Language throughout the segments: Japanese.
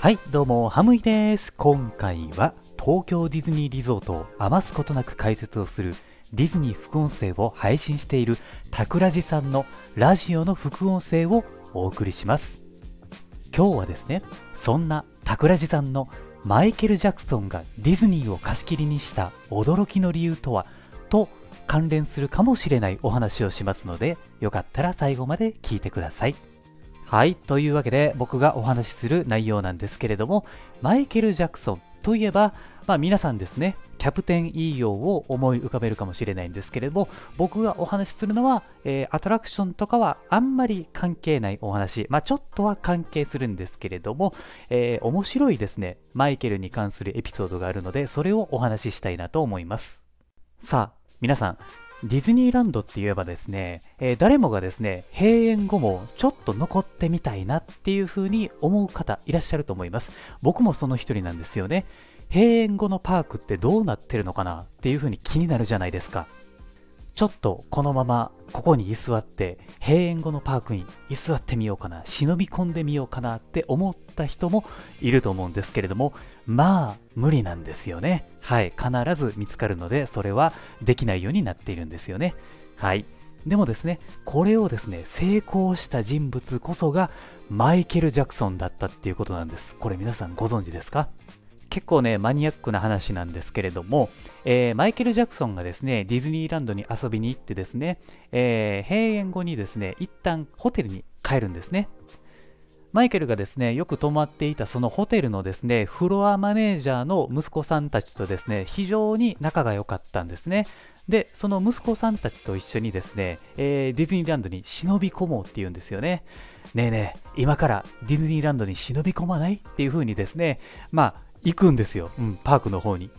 はい、どうも、ハムイです。今回は東京ディズニーリゾートを余すことなく解説をするディズニー副音声を配信しているタクラジさんのラジオの副音声をお送りします。今日はですね、そんなタクラジさんのマイケル・ジャクソンがディズニーを貸し切りにした驚きの理由とはと関連するかもしれないお話をしますので、よかったら最後まで聞いてください。はい。というわけで僕がお話しする内容なんですけれども、マイケル・ジャクソンといえば、まあ皆さんですね、キャプテン EO を思い浮かべるかもしれないんですけれども、僕がお話しするのは、えーアトラクションとかはあんまり関係ないお話、まあちょっとは関係するんですけれども、えー面白いですね、マイケルに関するエピソードがあるので、それをお話ししたいなと思います。さあ、皆さん、ディズニーランドって言えばですね、えー誰もがですね、閉園後もちょっと残ってみたいなっていう風に思う方いらっしゃると思います。僕もその一人なんですよね。閉園後のパークってどうなってるのかなっていう風に気になるじゃないですか。ちょっとこのままここに居座って閉園後のパークに居座ってみようかな忍び込んでみようかなって思った人もいると思うんですけれどもまあ無理なんですよね。はい必ず見つかるのでそれはできないようになっているんですよね。はい。でもですねこれをですね成功した人物こそがマイケル・ジャクソンだったっていうことなんです。これ皆さんご存知ですか？結構ね、マニアックな話なんですけれども、えーマイケル・ジャクソンがですね、ディズニーランドに遊びに行ってですね、えー閉園後にですね、一旦ホテルに帰るんですね。マイケルがですね、よく泊まっていたそのホテルのですね、フロアマネージャーの息子さんたちとですね、非常に仲が良かったんですね。で、その息子さんたちと一緒にですね、えーディズニーランドに忍び込もうって言うんですよね。ねえねえ、今からディズニーランドに忍び込まない？っていう風にですね、まあ、行くんですよ。うん、パークの方に。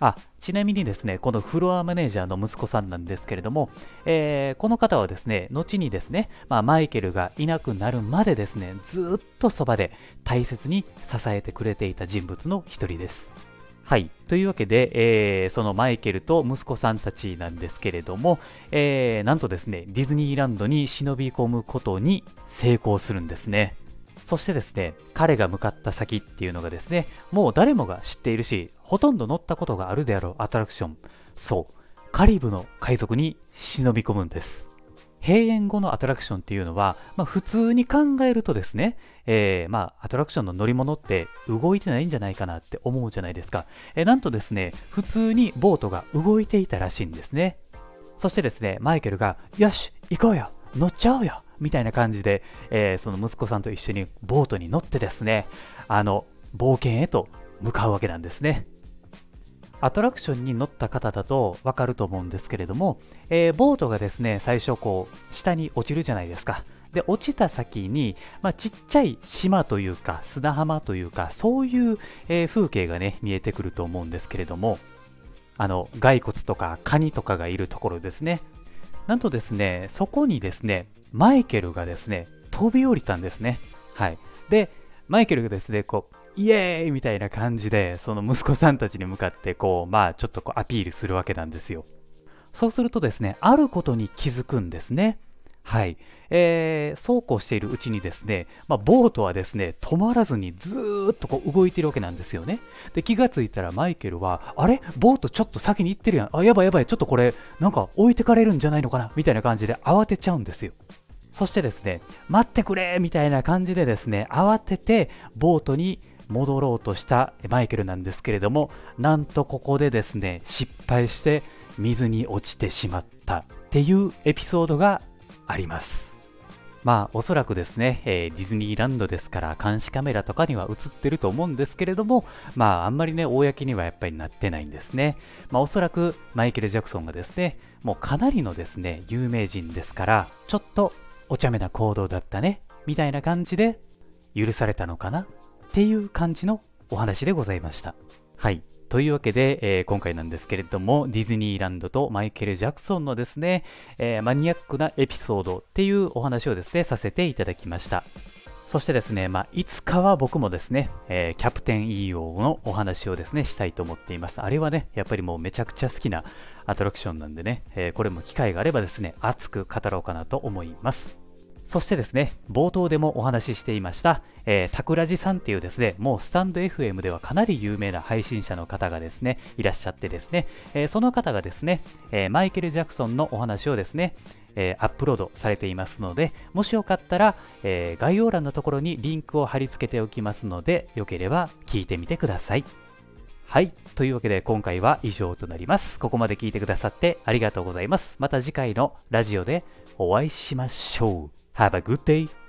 あ、ちなみにですね、このフロアマネージャーの息子さんなんですけれども、えーこの方はですね、後にですね、まあ、マイケルがいなくなるまでですね、ずっとそばで大切に支えてくれていた人物の一人です。はい。というわけで、えーそのマイケルと息子さんたちなんですけれども、えーなんとですね、ディズニーランドに忍び込むことに成功するんですね。そしてですね、彼が向かった先っていうのがですね、もう誰もが知っているし、ほとんど乗ったことがあるであろうアトラクション。そう、カリブの海賊に忍び込むんです。閉園後のアトラクションっていうのは、まあ、普通に考えるとですね、えーまあ、アトラクションの乗り物って動いてないんじゃないかなって思うじゃないですか。えーなんとですね、普通にボートが動いていたらしいんですね。そしてですね、マイケルが、よし、行こうよ乗っちゃうよみたいな感じで、えーその息子さんと一緒にボートに乗ってですね、あの、冒険へと向かうわけなんですね。アトラクションに乗った方だとわかると思うんですけれども、えーボートがですね、最初こう、下に落ちるじゃないですか。で、落ちた先に、まあ、ちっちゃい島というか、砂浜というか、そういう、えー風景がね、見えてくると思うんですけれども、あの、骸骨とかカニとかがいるところですね。なんとですね、そこにですね、マイケルがですね、飛び降りたんですね。はい。で、マイケルがですね、こう、イエーイみたいな感じで、その息子さんたちに向かって、こう、まあ、ちょっとこうアピールするわけなんですよ。そうするとですね、あることに気づくんですね。はい。えー、そうこうしているうちにですね、まあ、ボートはですね、止まらずにずーっとこう動いてるわけなんですよね。で、気がついたらマイケルは、あれ？ボートちょっと先に行ってるやん。あ、やばいやばい、ちょっとこれ、なんか置いてかれるんじゃないのかな？みたいな感じで慌てちゃうんですよ。そしてですね、待ってくれみたいな感じでですね、慌ててボートに戻ろうとしたマイケルなんですけれども、なんとここでですね、失敗して水に落ちてしまったっていうエピソードがあります。まあおそらくですね、えーディズニーランドですから監視カメラとかには映ってると思うんですけれども、まああんまりね、公にはやっぱりなってないんですね。まあおそらくマイケル・ジャクソンがですね、もうかなりのですね、有名人ですから、ちょっとお茶目な行動だったね、みたいな感じで許されたのかなっていう感じのお話でございました。はい。というわけで、えー今回なんですけれども、ディズニーランドとマイケル・ジャクソンのですね、えーマニアックなエピソードっていうお話をですね、させていただきました。そしてですね、まあ、いつかは僕もですね、えーキャプテン EO のお話をですね、したいと思っています。あれはね、やっぱりもうめちゃくちゃ好きなアトラクションなんでね、えーこれも機会があればですね、熱く語ろうかなと思います。そしてですね、冒頭でもお話ししていました、えー、タクラジさんっていうですね、もうスタンド FM ではかなり有名な配信者の方がですね、いらっしゃってですね、えー、その方がですね、えー、マイケル・ジャクソンのお話をですね、え、アップロードされていますので、もしよかったら、え、概要欄のところにリンクを貼り付けておきますので、よければ聞いてみてください。はい。というわけで今回は以上となります。ここまで聞いてくださってありがとうございます。また次回のラジオでお会いしましょう。Have a good day!